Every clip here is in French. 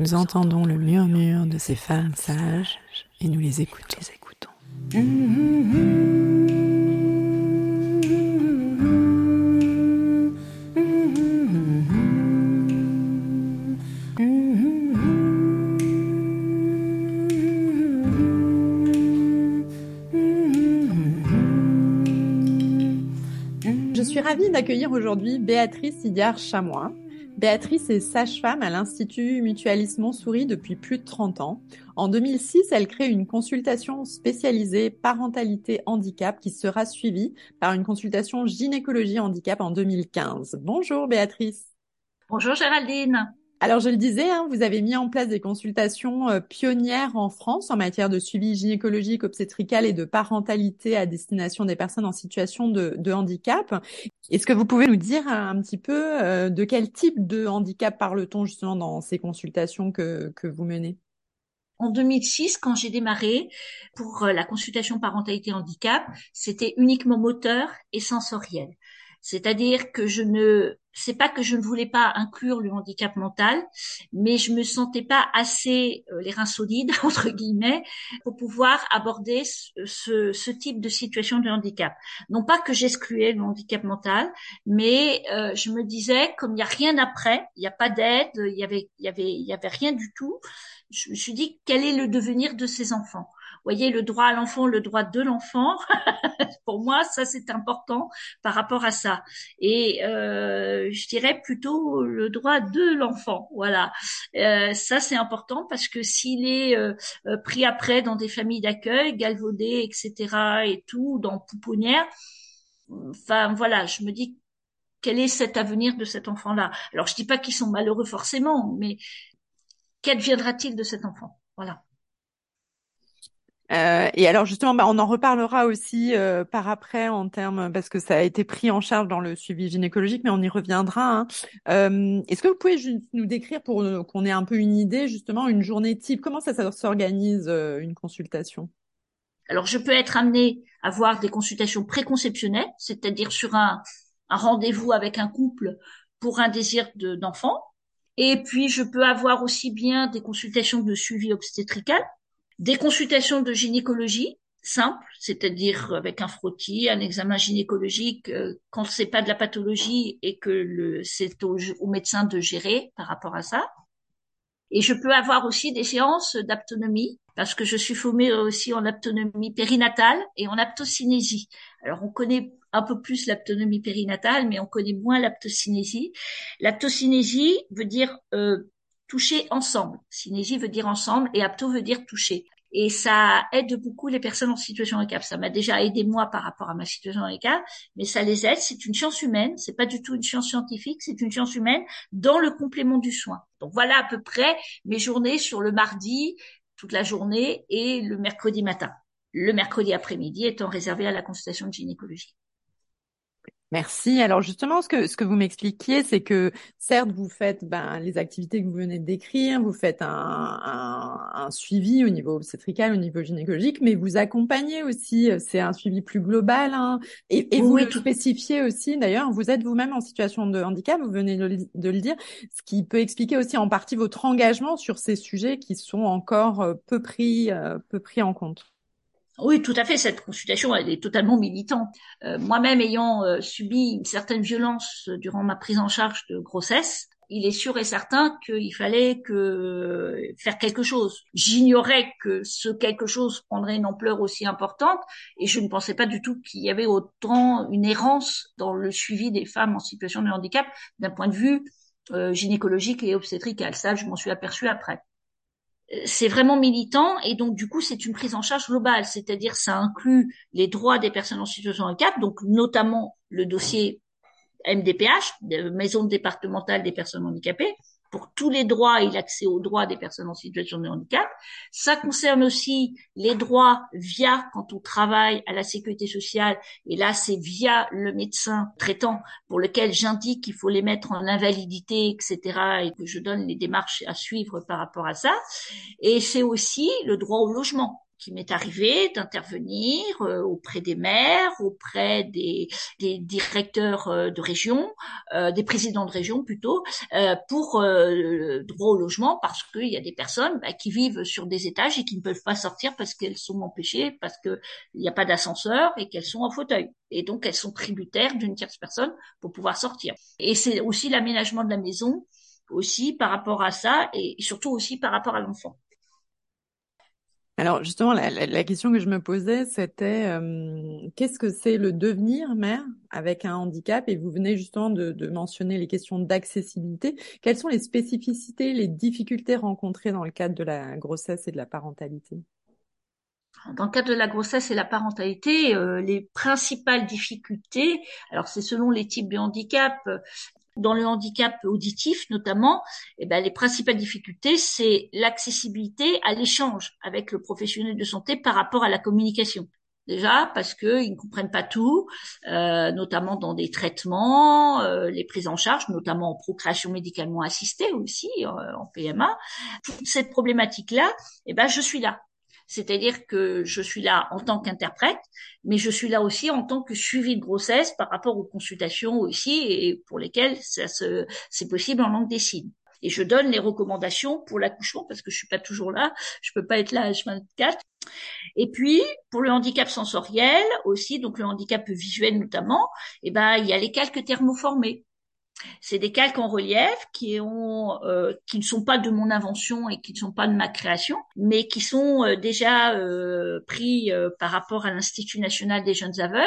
Nous entendons le murmure de ces femmes sages et nous les écoutons. Les écoutons. Je suis ravie d'accueillir aujourd'hui Béatrice Idiard-Chamois. Béatrice est sage-femme à l'Institut Mutualisme Montsouris depuis plus de 30 ans. En 2006, elle crée une consultation spécialisée parentalité handicap qui sera suivie par une consultation gynécologie handicap en 2015. Bonjour Béatrice. Bonjour Géraldine. Alors, je le disais, hein, vous avez mis en place des consultations euh, pionnières en France en matière de suivi gynécologique, obstétrical et de parentalité à destination des personnes en situation de, de handicap. Est-ce que vous pouvez nous dire un petit peu euh, de quel type de handicap parle-t-on justement dans ces consultations que, que vous menez? En 2006, quand j'ai démarré pour euh, la consultation parentalité handicap, c'était uniquement moteur et sensoriel. C'est-à-dire que je ne, c'est pas que je ne voulais pas inclure le handicap mental, mais je me sentais pas assez euh, les reins solides entre guillemets pour pouvoir aborder ce, type de situation de handicap. Non pas que j'excluais le handicap mental, mais euh, je me disais comme il n'y a rien après, il n'y a pas d'aide, il y avait, y avait, y avait rien du tout. Je me suis dit quel est le devenir de ces enfants? Voyez, le droit à l'enfant, le droit de l'enfant, pour moi, ça c'est important par rapport à ça. Et euh, je dirais plutôt le droit de l'enfant. Voilà, euh, ça c'est important parce que s'il est euh, euh, pris après dans des familles d'accueil, galvaudé, etc. et tout, dans pouponnière, enfin voilà, je me dis quel est cet avenir de cet enfant-là? Alors je dis pas qu'ils sont malheureux forcément, mais qu'adviendra-t-il de cet enfant? Voilà. Euh, et alors justement, bah, on en reparlera aussi euh, par après en termes parce que ça a été pris en charge dans le suivi gynécologique, mais on y reviendra. Hein. Euh, Est-ce que vous pouvez nous décrire pour qu'on ait un peu une idée justement une journée type? Comment ça, ça s'organise euh, une consultation? Alors je peux être amenée à voir des consultations préconceptionnelles, c'est-à-dire sur un, un rendez-vous avec un couple pour un désir d'enfant. et puis je peux avoir aussi bien des consultations de suivi obstétrical des consultations de gynécologie simples, c'est-à-dire avec un frottis, un examen gynécologique euh, quand c'est pas de la pathologie et que c'est au, au médecin de gérer par rapport à ça. Et je peux avoir aussi des séances d'aptonomie parce que je suis formée aussi en aptonomie périnatale et en aptocinésie. Alors on connaît un peu plus l'aptonomie périnatale, mais on connaît moins l'aptocinésie. L'aptocinésie veut dire euh, toucher ensemble. Synésie veut dire ensemble et apto veut dire toucher. Et ça aide beaucoup les personnes en situation de handicap. Ça m'a déjà aidé moi par rapport à ma situation de handicap, mais ça les aide. C'est une science humaine. C'est pas du tout une science scientifique. C'est une science humaine dans le complément du soin. Donc voilà à peu près mes journées sur le mardi, toute la journée et le mercredi matin. Le mercredi après-midi étant réservé à la consultation de gynécologie. Merci. Alors justement, ce que ce que vous m'expliquiez, c'est que certes vous faites ben, les activités que vous venez de décrire, vous faites un, un, un, suivi au niveau obstétrical, au niveau gynécologique, mais vous accompagnez aussi. Euh, c'est un suivi plus global, hein, et, et vous le spécifiez aussi. D'ailleurs, vous êtes vous-même en situation de handicap, vous venez de le, de le dire, ce qui peut expliquer aussi en partie votre engagement sur ces sujets qui sont encore euh, peu pris euh, peu pris en compte. Oui, tout à fait. Cette consultation, elle est totalement militante. Euh, Moi-même ayant euh, subi une certaine violence durant ma prise en charge de grossesse, il est sûr et certain qu'il fallait que faire quelque chose. J'ignorais que ce quelque chose prendrait une ampleur aussi importante et je ne pensais pas du tout qu'il y avait autant une errance dans le suivi des femmes en situation de handicap d'un point de vue euh, gynécologique et obstétrical. Ça, je m'en suis aperçue après c'est vraiment militant et donc du coup c'est une prise en charge globale, c'est-à-dire ça inclut les droits des personnes en situation de handicap, donc notamment le dossier MDPH, Maison départementale des personnes handicapées, pour tous les droits et l'accès aux droits des personnes en situation de handicap. Ça concerne aussi les droits via quand on travaille à la sécurité sociale et là c'est via le médecin traitant pour lequel j'indique qu'il faut les mettre en invalidité, etc. et que je donne les démarches à suivre par rapport à ça. Et c'est aussi le droit au logement qui m'est arrivé d'intervenir euh, auprès des maires, auprès des, des directeurs euh, de région, euh, des présidents de région plutôt, pour le droit au logement, parce qu'il y a des personnes bah, qui vivent sur des étages et qui ne peuvent pas sortir parce qu'elles sont empêchées, parce qu'il n'y a pas d'ascenseur et qu'elles sont en fauteuil. Et donc elles sont tributaires d'une tierce personne pour pouvoir sortir. Et c'est aussi l'aménagement de la maison aussi par rapport à ça et surtout aussi par rapport à l'enfant. Alors justement, la, question que je me posais, c'était euh, qu'est-ce que c'est le devenir mère avec un handicap? Et vous venez justement de, de mentionner les questions d'accessibilité. Quelles sont les spécificités, les difficultés rencontrées dans le cadre de la grossesse et de la parentalité? Dans le cadre de la grossesse et la parentalité, euh, les principales difficultés, alors c'est selon les types de handicap, dans le handicap auditif notamment, eh ben, les principales difficultés, c'est l'accessibilité à l'échange avec le professionnel de santé par rapport à la communication. Déjà parce qu'ils ne comprennent pas tout, euh, notamment dans des traitements, euh, les prises en charge, notamment en procréation médicalement assistée aussi, euh, en PMA. Cette problématique-là, eh ben, je suis là. C'est-à-dire que je suis là en tant qu'interprète, mais je suis là aussi en tant que suivi de grossesse par rapport aux consultations aussi et pour lesquelles ça c'est possible en langue des signes. Et je donne les recommandations pour l'accouchement parce que je suis pas toujours là, je peux pas être là à H24. Et puis pour le handicap sensoriel aussi, donc le handicap visuel notamment, eh ben il y a les calques thermoformés. C'est des calques en relief qui ont, euh, qui ne sont pas de mon invention et qui ne sont pas de ma création, mais qui sont euh, déjà euh, pris par rapport à l'Institut national des jeunes aveugles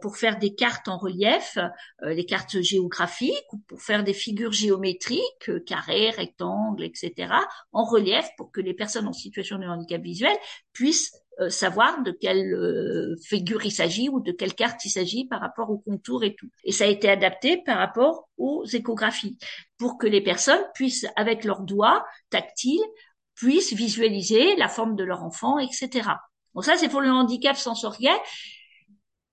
pour faire des cartes en relief, les cartes géographiques ou pour faire des figures géométriques, carrés, rectangles, etc., en relief pour que les personnes en situation de handicap visuel puissent euh, savoir de quelle euh, figure il s'agit ou de quelle carte il s'agit par rapport au contour et tout. Et ça a été adapté par rapport aux échographies pour que les personnes puissent, avec leurs doigts tactiles, puissent visualiser la forme de leur enfant, etc. Bon, ça, c'est pour le handicap sensoriel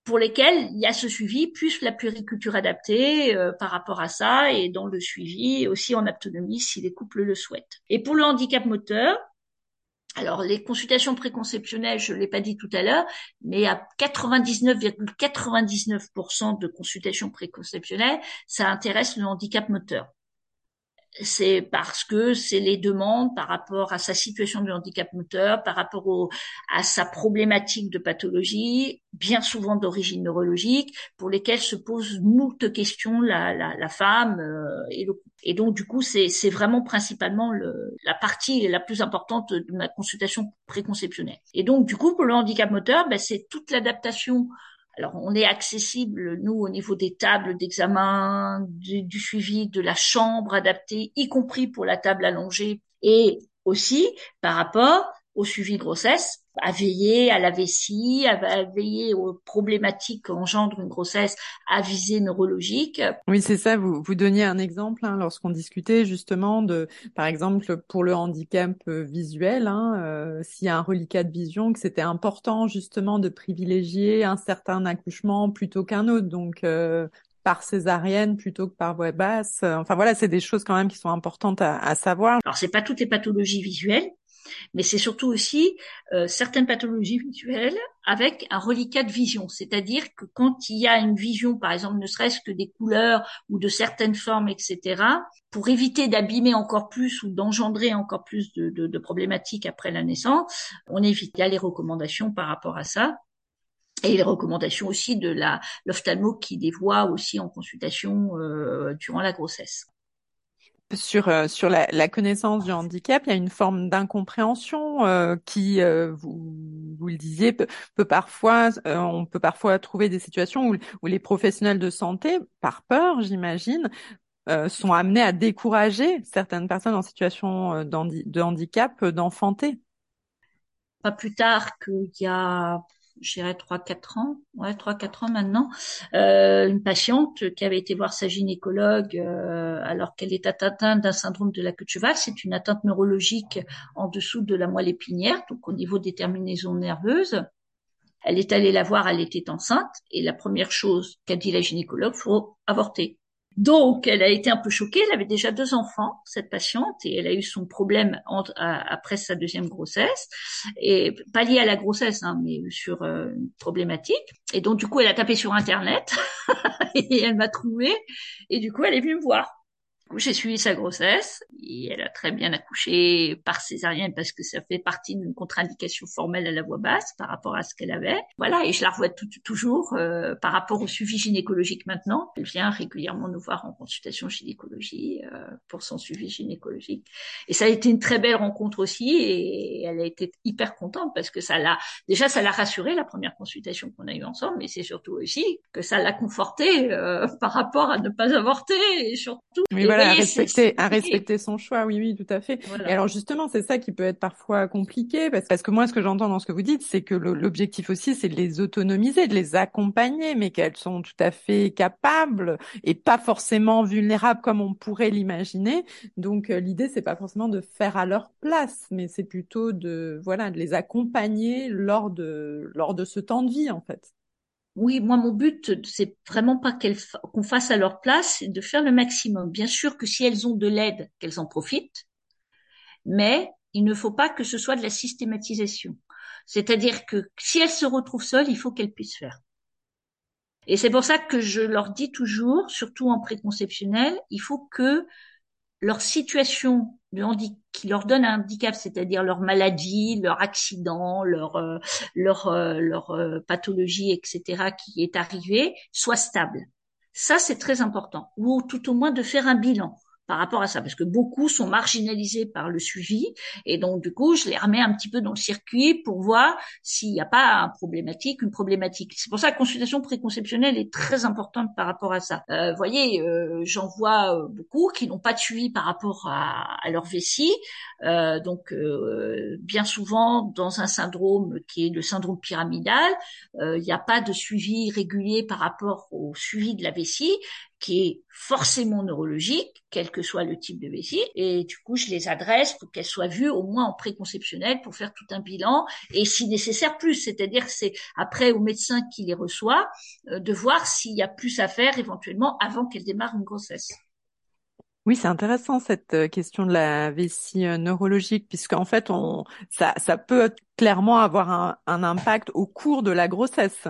pour lesquels il y a ce suivi, plus la puriculture adaptée euh, par rapport à ça, et dans le suivi aussi en autonomie si les couples le souhaitent. Et pour le handicap moteur, alors, les consultations préconceptionnelles, je ne l'ai pas dit tout à l'heure, mais à 99,99% de consultations préconceptionnelles, ça intéresse le handicap moteur c'est parce que c'est les demandes par rapport à sa situation de handicap moteur, par rapport au, à sa problématique de pathologie, bien souvent d'origine neurologique, pour lesquelles se posent moult questions la, la, la femme euh, et donc du coup, c'est vraiment principalement le, la partie la plus importante de ma consultation préconceptionnelle. Et donc du coup, pour le handicap moteur, ben, c'est toute l'adaptation alors, on est accessible, nous, au niveau des tables d'examen, du, suivi de la chambre adaptée, y compris pour la table allongée, et aussi par rapport au suivi grossesse, à veiller à la vessie, à, veiller aux problématiques qu'engendre une grossesse à visée neurologique. Oui, c'est ça. Vous, vous donniez un exemple hein, lorsqu'on discutait justement de, par exemple, pour le handicap euh, visuel, hein, euh, s'il y a un reliquat de vision, que c'était important justement de privilégier un certain accouchement plutôt qu'un autre. Donc, euh, par césarienne plutôt que par voie basse. Enfin voilà, c'est des choses quand même qui sont importantes à, à savoir. Alors c'est pas toutes les pathologies visuelles, mais c'est surtout aussi euh, certaines pathologies visuelles avec un reliquat de vision, c'est-à-dire que quand il y a une vision, par exemple, ne serait-ce que des couleurs ou de certaines formes, etc., pour éviter d'abîmer encore plus ou d'engendrer encore plus de, problématiques après la naissance, on évite. Il les recommandations par rapport à ça. Et les recommandations aussi de la l'ophtalmo qui les voit aussi en consultation euh, durant la grossesse sur euh, sur la, la, connaissance du handicap, il y a une forme d'incompréhension euh, qui, euh, vous, vous le disiez, peut, peut parfois, on peut parfois trouver des situations où, où les professionnels de santé, par peur, j'imagine, sont amenés à décourager certaines personnes en situation de handicap d'enfanter. Pas plus tard qu'il y a j'irais trois quatre ans, ouais trois quatre ans maintenant, euh, une patiente qui avait été voir sa gynécologue euh, alors qu'elle est atteinte d'un syndrome de la queue de cheval, c'est une atteinte neurologique en dessous de la moelle épinière, donc au niveau des terminaisons nerveuses. Elle est allée la voir, elle était enceinte et la première chose qu'a dit la gynécologue, faut avorter. Donc, elle a été un peu choquée. Elle avait déjà deux enfants, cette patiente, et elle a eu son problème après sa deuxième grossesse, et pas lié à la grossesse, hein, mais sur euh, une problématique. Et donc, du coup, elle a tapé sur Internet et elle m'a trouvé. Et du coup, elle est venue me voir j'ai suivi sa grossesse et elle a très bien accouché par césarienne parce que ça fait partie d'une contre-indication formelle à la voix basse par rapport à ce qu'elle avait. Voilà, et je la revois toujours euh, par rapport au suivi gynécologique maintenant. Elle vient régulièrement nous voir en consultation gynécologie euh, pour son suivi gynécologique. Et ça a été une très belle rencontre aussi et elle a été hyper contente parce que ça l'a déjà ça l'a rassurée la première consultation qu'on a eue ensemble, mais c'est surtout aussi que ça l'a confortée euh, par rapport à ne pas avorter et surtout à respecter, à respecter son choix. Oui, oui, tout à fait. Et alors justement, c'est ça qui peut être parfois compliqué parce, parce que moi, ce que j'entends dans ce que vous dites, c'est que l'objectif aussi, c'est de les autonomiser, de les accompagner, mais qu'elles sont tout à fait capables et pas forcément vulnérables comme on pourrait l'imaginer. Donc euh, l'idée, c'est pas forcément de faire à leur place, mais c'est plutôt de voilà, de les accompagner lors de lors de ce temps de vie en fait. Oui, moi, mon but, c'est vraiment pas qu'on fasse à leur place, c'est de faire le maximum. Bien sûr que si elles ont de l'aide, qu'elles en profitent, mais il ne faut pas que ce soit de la systématisation. C'est-à-dire que si elles se retrouvent seules, il faut qu'elles puissent faire. Et c'est pour ça que je leur dis toujours, surtout en préconceptionnel, il faut que leur situation qui leur donne un handicap, c'est-à-dire leur maladie, leur accident, leur euh, leur euh, leur euh, pathologie, etc., qui est arrivée, soit stable. Ça, c'est très important. Ou tout au moins de faire un bilan par rapport à ça, parce que beaucoup sont marginalisés par le suivi, et donc du coup, je les remets un petit peu dans le circuit pour voir s'il n'y a pas un problématique, une problématique. C'est pour ça que la consultation préconceptionnelle est très importante par rapport à ça. Euh, vous voyez, euh, j'en vois euh, beaucoup qui n'ont pas de suivi par rapport à, à leur vessie, euh, donc euh, bien souvent dans un syndrome qui est le syndrome pyramidal, il n'y a pas de suivi régulier par rapport au suivi de la vessie, qui est forcément neurologique, quel que soit le type de vessie. Et du coup, je les adresse pour qu'elles soient vues au moins en préconceptionnel pour faire tout un bilan et si nécessaire plus. C'est-à-dire c'est après au médecin qui les reçoit euh, de voir s'il y a plus à faire éventuellement avant qu'elle démarre une grossesse. Oui, c'est intéressant cette euh, question de la vessie euh, neurologique, puisqu'en fait, on, ça, peut clairement avoir un impact au cours de la grossesse.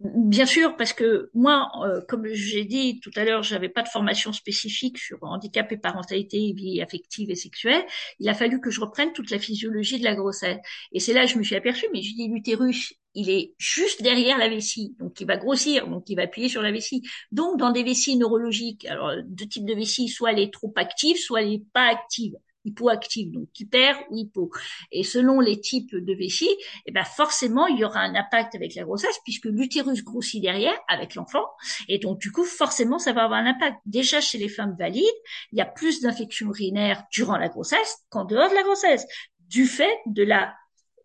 Bien sûr, parce que moi, euh, comme j'ai dit tout à l'heure, j'avais pas de formation spécifique sur handicap et parentalité, vie affective et sexuelle. Il a fallu que je reprenne toute la physiologie de la grossesse. Et c'est là que je me suis aperçue, mais je dis l'utérus, il est juste derrière la vessie, donc il va grossir, donc il va appuyer sur la vessie. Donc dans des vessies neurologiques, alors deux types de vessies, soit elle est trop active, soit elle est pas active hypoactive, donc hyper ou hypo. Et selon les types de vessie, eh ben forcément, il y aura un impact avec la grossesse puisque l'utérus grossit derrière avec l'enfant. Et donc, du coup, forcément, ça va avoir un impact. Déjà, chez les femmes valides, il y a plus d'infections urinaires durant la grossesse qu'en dehors de la grossesse du fait de la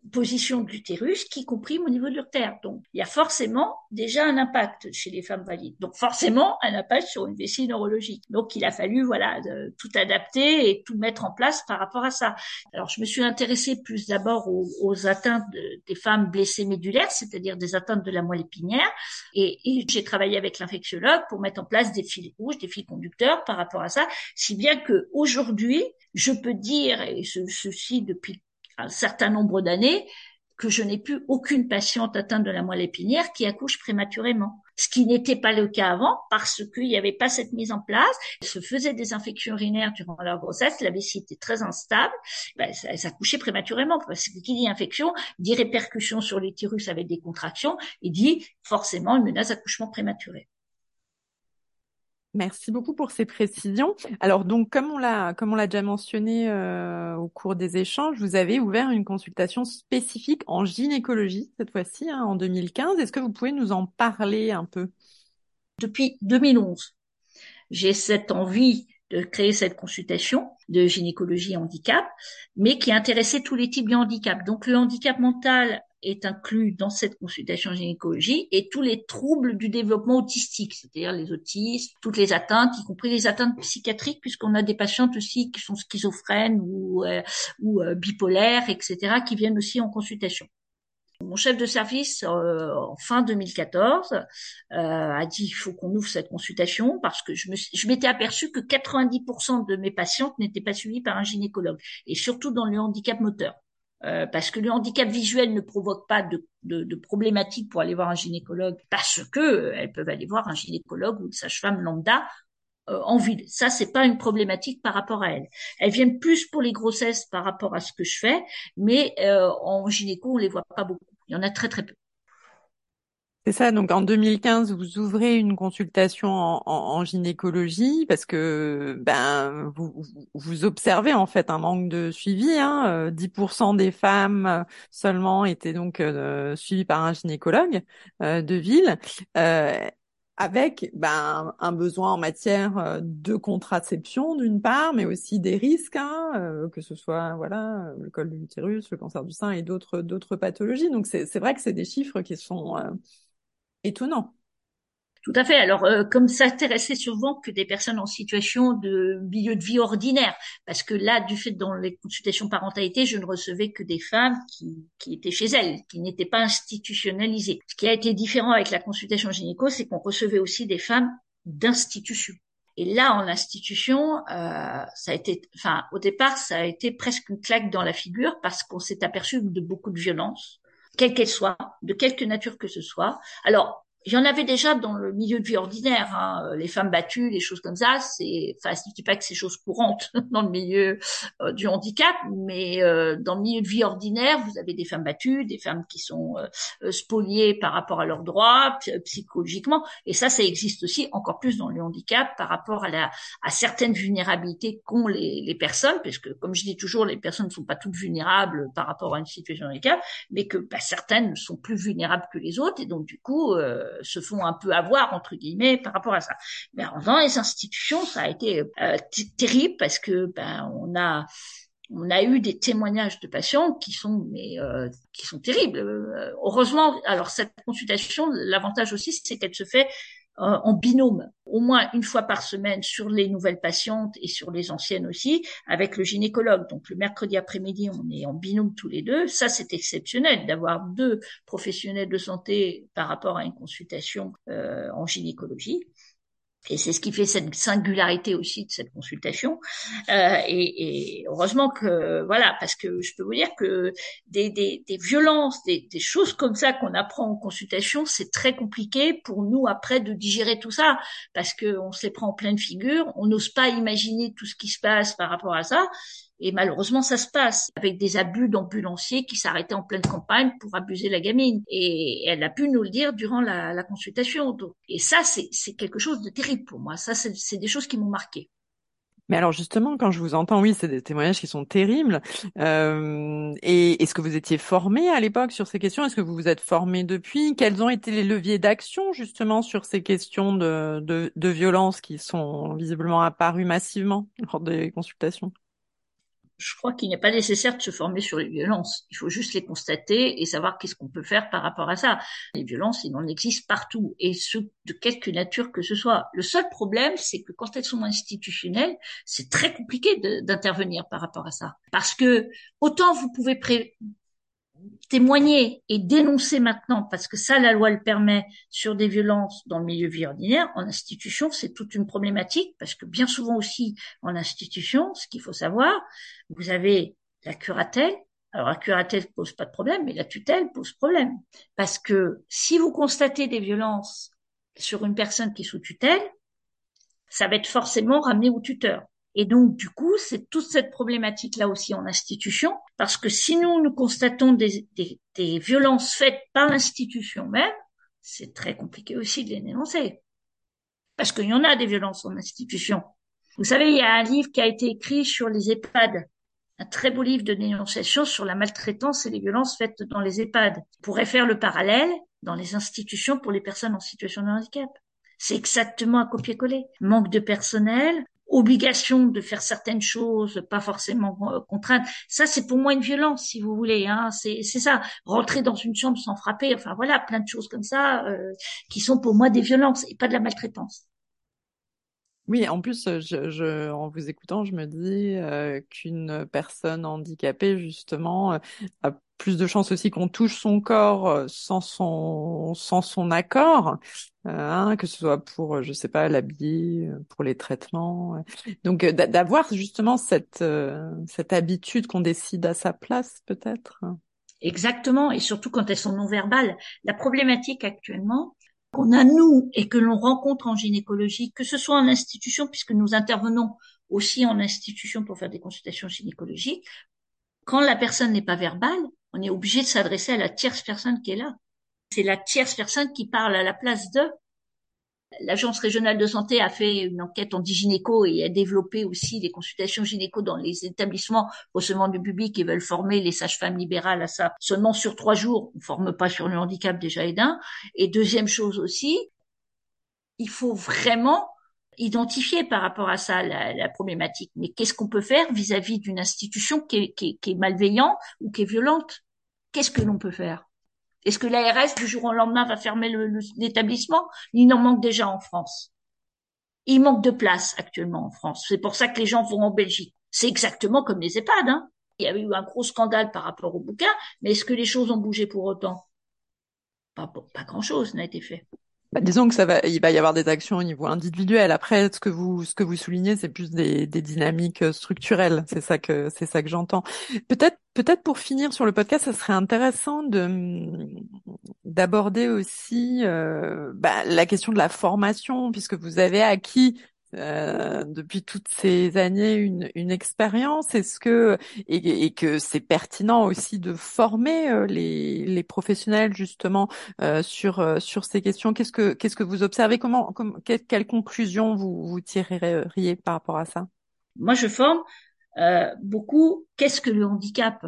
position de l'utérus qui comprime au niveau de l'urtère. Donc, il y a forcément déjà un impact chez les femmes valides. Donc, forcément, un impact sur une vessie neurologique. Donc, il a fallu, voilà, tout adapter et tout mettre en place par rapport à ça. Alors, je me suis intéressée plus d'abord aux, atteintes des femmes blessées médulaires, c'est-à-dire des atteintes de la moelle épinière. Et, j'ai travaillé avec l'infectiologue pour mettre en place des fils rouges, des fils conducteurs par rapport à ça, si bien que aujourd'hui, je peux dire, et ceci depuis un certain nombre d'années que je n'ai plus aucune patiente atteinte de la moelle épinière qui accouche prématurément. Ce qui n'était pas le cas avant parce qu'il n'y avait pas cette mise en place. Elle se faisait des infections urinaires durant leur grossesse, la vessie était très instable, ben, ça couchait prématurément parce que qui dit infection dit répercussion sur l'utérus avec des contractions et dit forcément une menace d'accouchement prématuré. Merci beaucoup pour ces précisions. Alors donc, comme on l'a comme on l'a déjà mentionné euh, au cours des échanges, vous avez ouvert une consultation spécifique en gynécologie cette fois-ci hein, en 2015. Est-ce que vous pouvez nous en parler un peu? Depuis 2011, j'ai cette envie de créer cette consultation de gynécologie handicap, mais qui intéressait tous les types de handicap. Donc le handicap mental est inclus dans cette consultation gynécologie et tous les troubles du développement autistique, c'est-à-dire les autistes, toutes les atteintes, y compris les atteintes psychiatriques, puisqu'on a des patientes aussi qui sont schizophrènes ou, euh, ou euh, bipolaires, etc., qui viennent aussi en consultation. mon chef de service, euh, en fin 2014, euh, a dit il faut qu'on ouvre cette consultation parce que je, je m'étais aperçu que 90% de mes patientes n'étaient pas suivies par un gynécologue, et surtout dans le handicap moteur. Euh, parce que le handicap visuel ne provoque pas de, de, problématiques pour aller voir un gynécologue, parce que euh, elles peuvent aller voir un gynécologue ou une sage-femme lambda euh, en ville. Ça, c'est pas une problématique par rapport à elles. Elles viennent plus pour les grossesses par rapport à ce que je fais, mais euh, en gynéco, on les voit pas beaucoup. Il y en a très très peu. C'est ça, donc en 2015, vous ouvrez une consultation en, gynécologie parce que ben vous, vous, observez en fait un manque de suivi. Hein, 10% euh, des femmes seulement étaient donc euh, suivies par un gynécologue euh, de ville. Euh, avec ben, un besoin en matière de contraception d'une part, mais aussi des risques, hein, que ce soit voilà le col de l'utérus, le cancer du sein et d'autres d'autres pathologies. Donc c'est vrai que c'est des chiffres qui sont étonnant. Tout à fait. Alors, euh, comme s'intéressait souvent que des personnes en situation de milieu de vie ordinaire, parce que là, du fait dans les consultations parentalité, je ne recevais que des femmes qui, étaient chez elles, qui n'étaient pas institutionnalisées. Ce qui a été différent avec la consultation gynéco, c'est qu'on recevait aussi des femmes d'institution. Et là, en institution, euh, ça a été, enfin, au départ, ça a été presque une claque dans la figure parce qu'on s'est aperçu de beaucoup de violence quelle qu'elle soit, de quelque nature que ce soit. Alors, il y en avait déjà dans le milieu de vie ordinaire, hein, les femmes battues, les choses comme ça. C'est, enfin, je dis pas que c'est chose courante dans le milieu euh, du handicap, mais euh, dans le milieu de vie ordinaire, vous avez des femmes battues, des femmes qui sont euh, spoliées par rapport à leurs droits psychologiquement, et ça, ça existe aussi encore plus dans le handicap par rapport à la à certaines vulnérabilités qu'ont les, les personnes, puisque comme je dis toujours, les personnes ne sont pas toutes vulnérables par rapport à une situation handicap, mais que bah, certaines sont plus vulnérables que les autres, et donc du coup se font un peu avoir entre guillemets par rapport à ça. Mais dans les institutions, ça a été euh, terrible parce que ben on a on a eu des témoignages de patients qui sont mais euh, qui sont terribles. Euh, heureusement, alors cette consultation, l'avantage aussi, c'est qu'elle se fait en binôme, au moins une fois par semaine sur les nouvelles patientes et sur les anciennes aussi, avec le gynécologue. Donc le mercredi après-midi, on est en binôme tous les deux. Ça, c'est exceptionnel d'avoir deux professionnels de santé par rapport à une consultation euh, en gynécologie. Et c'est ce qui fait cette singularité aussi de cette consultation. Euh, et, et, heureusement que voilà, parce que je peux vous dire que des, des, des violences, des, des, choses comme ça qu'on apprend en consultation, c'est très compliqué pour nous après de digérer tout ça, parce que on se les prend en pleine figure, on n'ose pas imaginer tout ce qui se passe par rapport à ça. Et malheureusement, ça se passe avec des abus d'ambulanciers qui s'arrêtaient en pleine campagne pour abuser la gamine. Et elle a pu nous le dire durant la, consultation. Et ça, c'est quelque chose de terrible pour moi. Ça, c'est des choses qui m'ont marqué. Mais alors justement, quand je vous entends, oui, c'est des témoignages qui sont terribles. Euh, et est-ce que vous étiez formé à l'époque sur ces questions? Est-ce que vous vous êtes formé depuis? Quels ont été les leviers d'action justement sur ces questions de, de violence qui sont visiblement apparues massivement lors des consultations? Je crois qu'il n'est pas nécessaire de se former sur les violences. Il faut juste les constater et savoir qu'est-ce qu'on peut faire par rapport à ça. Les violences, il en existe partout et ce, de quelque nature que ce soit. Le seul problème, c'est que quand elles sont institutionnelles, c'est très compliqué d'intervenir par rapport à ça. Parce que autant vous pouvez pré témoigner et dénoncer maintenant, parce que ça, la loi le permet, sur des violences dans le milieu vie ordinaire, en institution, c'est toute une problématique, parce que bien souvent aussi, en institution, ce qu'il faut savoir, vous avez la curatelle. Alors, la curatelle pose pas de problème, mais la tutelle pose problème. Parce que si vous constatez des violences sur une personne qui est sous tutelle, ça va être forcément ramené au tuteur. Et donc, du coup, c'est toute cette problématique-là aussi en institution, parce que si nous, nous constatons des, des, des violences faites par l'institution même, c'est très compliqué aussi de les dénoncer. Parce qu'il y en a des violences en institution. Vous savez, il y a un livre qui a été écrit sur les EHPAD, un très beau livre de dénonciation sur la maltraitance et les violences faites dans les EHPAD. On pourrait faire le parallèle dans les institutions pour les personnes en situation de handicap. C'est exactement un copier-coller. Manque de personnel, obligation de faire certaines choses, pas forcément euh, contrainte. Ça, c'est pour moi une violence, si vous voulez. Hein. C'est ça. Rentrer dans une chambre sans frapper, enfin voilà, plein de choses comme ça euh, qui sont pour moi des violences et pas de la maltraitance. Oui, en plus, je, je, en vous écoutant, je me dis euh, qu'une personne handicapée, justement, euh, a plus de chances aussi qu'on touche son corps euh, sans son sans son accord, hein, que ce soit pour, je sais pas, l'habiller, pour les traitements. Donc, d'avoir justement cette cette habitude qu'on décide à sa place, peut-être. Exactement, et surtout quand elles sont non verbales. La problématique actuellement, qu'on a nous et que l'on rencontre en gynécologie, que ce soit en institution, puisque nous intervenons aussi en institution pour faire des consultations gynécologiques, quand la personne n'est pas verbale, on est obligé de s'adresser à la tierce personne qui est là. C'est la tierce personne qui parle à la place d'eux. L'agence régionale de santé a fait une enquête en gynéco et a développé aussi des consultations gynéco dans les établissements recevant du public et veulent former les sages-femmes libérales à ça seulement sur trois jours. On forme pas sur le handicap déjà et. Et deuxième chose aussi, il faut vraiment identifier par rapport à ça la, problématique. Mais qu'est-ce qu'on peut faire vis-à-vis d'une institution qui est malveillante ou qui est violente? Qu'est-ce que l'on peut faire? Est-ce que l'ARS, du jour au lendemain, va fermer l'établissement? Il en manque déjà en France. Il manque de place actuellement en France. C'est pour ça que les gens vont en Belgique. C'est exactement comme les EHPAD. Hein. Il y avait eu un gros scandale par rapport au bouquin, mais est-ce que les choses ont bougé pour autant? Pas grand-chose n'a été fait. Disons que ça va, il va y avoir des actions au niveau individuel. Après, ce que vous, ce que vous soulignez, c'est plus des, des dynamiques euh, structurelles. C'est ça que, c'est ça que j'entends. Peut-être, peut-être pour finir sur le podcast, ça serait intéressant de d'aborder aussi euh, bah, la question de la formation, puisque vous avez acquis euh, depuis toutes ces années une, une expérience. Est-ce que et, et que c'est pertinent aussi de former euh, les, les professionnels justement euh, sur sur ces questions? Qu'est-ce que qu'est-ce que vous observez? Comment, comme, quelle, quelle, conclusion vous vous tireriez par rapport à ça? Moi, je forme beaucoup. Qu'est-ce que le handicap?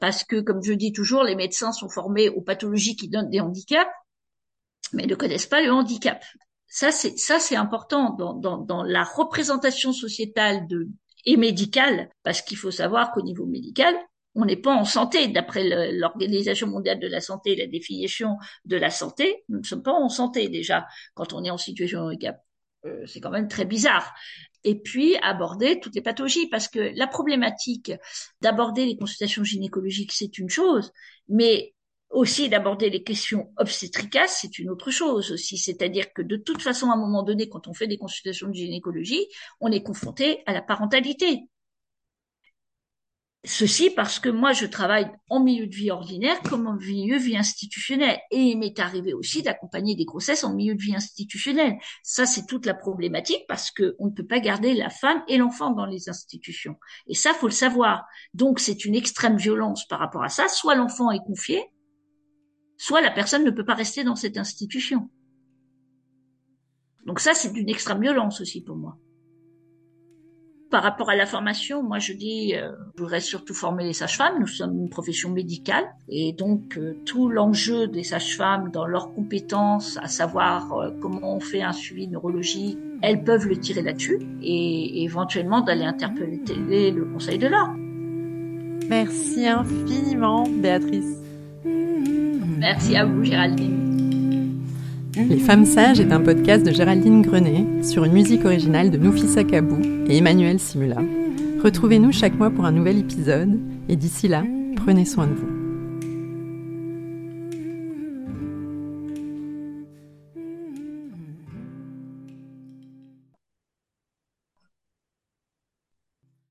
Parce que, comme je dis toujours, les médecins sont formés aux pathologies qui donnent des handicaps, mais ne connaissent pas le handicap ça c'est ça c'est important dans, dans, dans, la représentation sociétale de et médicale parce qu'il faut savoir qu'au niveau médical on n'est pas en santé. D'après l'Organisation mondiale de la santé la définition de la santé nous ne sommes pas en santé déjà. Quand on est en situation de handicap euh, c'est quand même très bizarre. Et puis aborder toutes les pathologies parce que la problématique d'aborder les consultations gynécologiques c'est une chose mais aussi d'aborder les questions obstétricales, c'est une autre chose aussi. C'est-à-dire que de toute façon, à un moment donné, quand on fait des consultations de gynécologie, on est confronté à la parentalité. Ceci parce que moi, je travaille en milieu de vie ordinaire comme en milieu de vie institutionnel. Et il m'est arrivé aussi d'accompagner des grossesses en milieu de vie institutionnel. Ça, c'est toute la problématique parce que on ne peut pas garder la femme et l'enfant dans les institutions. Et ça, faut le savoir. Donc, c'est une extrême violence par rapport à ça. Soit l'enfant est confié, soit la personne ne peut pas rester dans cette institution. Donc ça, c'est d'une extrême violence aussi pour moi. Par rapport à la formation, moi je dis, euh, je voudrais surtout former les sages-femmes. Nous sommes une profession médicale et donc euh, tout l'enjeu des sages-femmes dans leurs compétences, à savoir euh, comment on fait un suivi neurologique, elles peuvent le tirer là-dessus et éventuellement d'aller interpeller le Conseil de l'ordre. Merci infiniment, Béatrice. Merci à vous, Géraldine. Les Femmes Sages est un podcast de Géraldine Grenet sur une musique originale de Noufissa Kabou et Emmanuel Simula. Retrouvez-nous chaque mois pour un nouvel épisode et d'ici là, prenez soin de vous.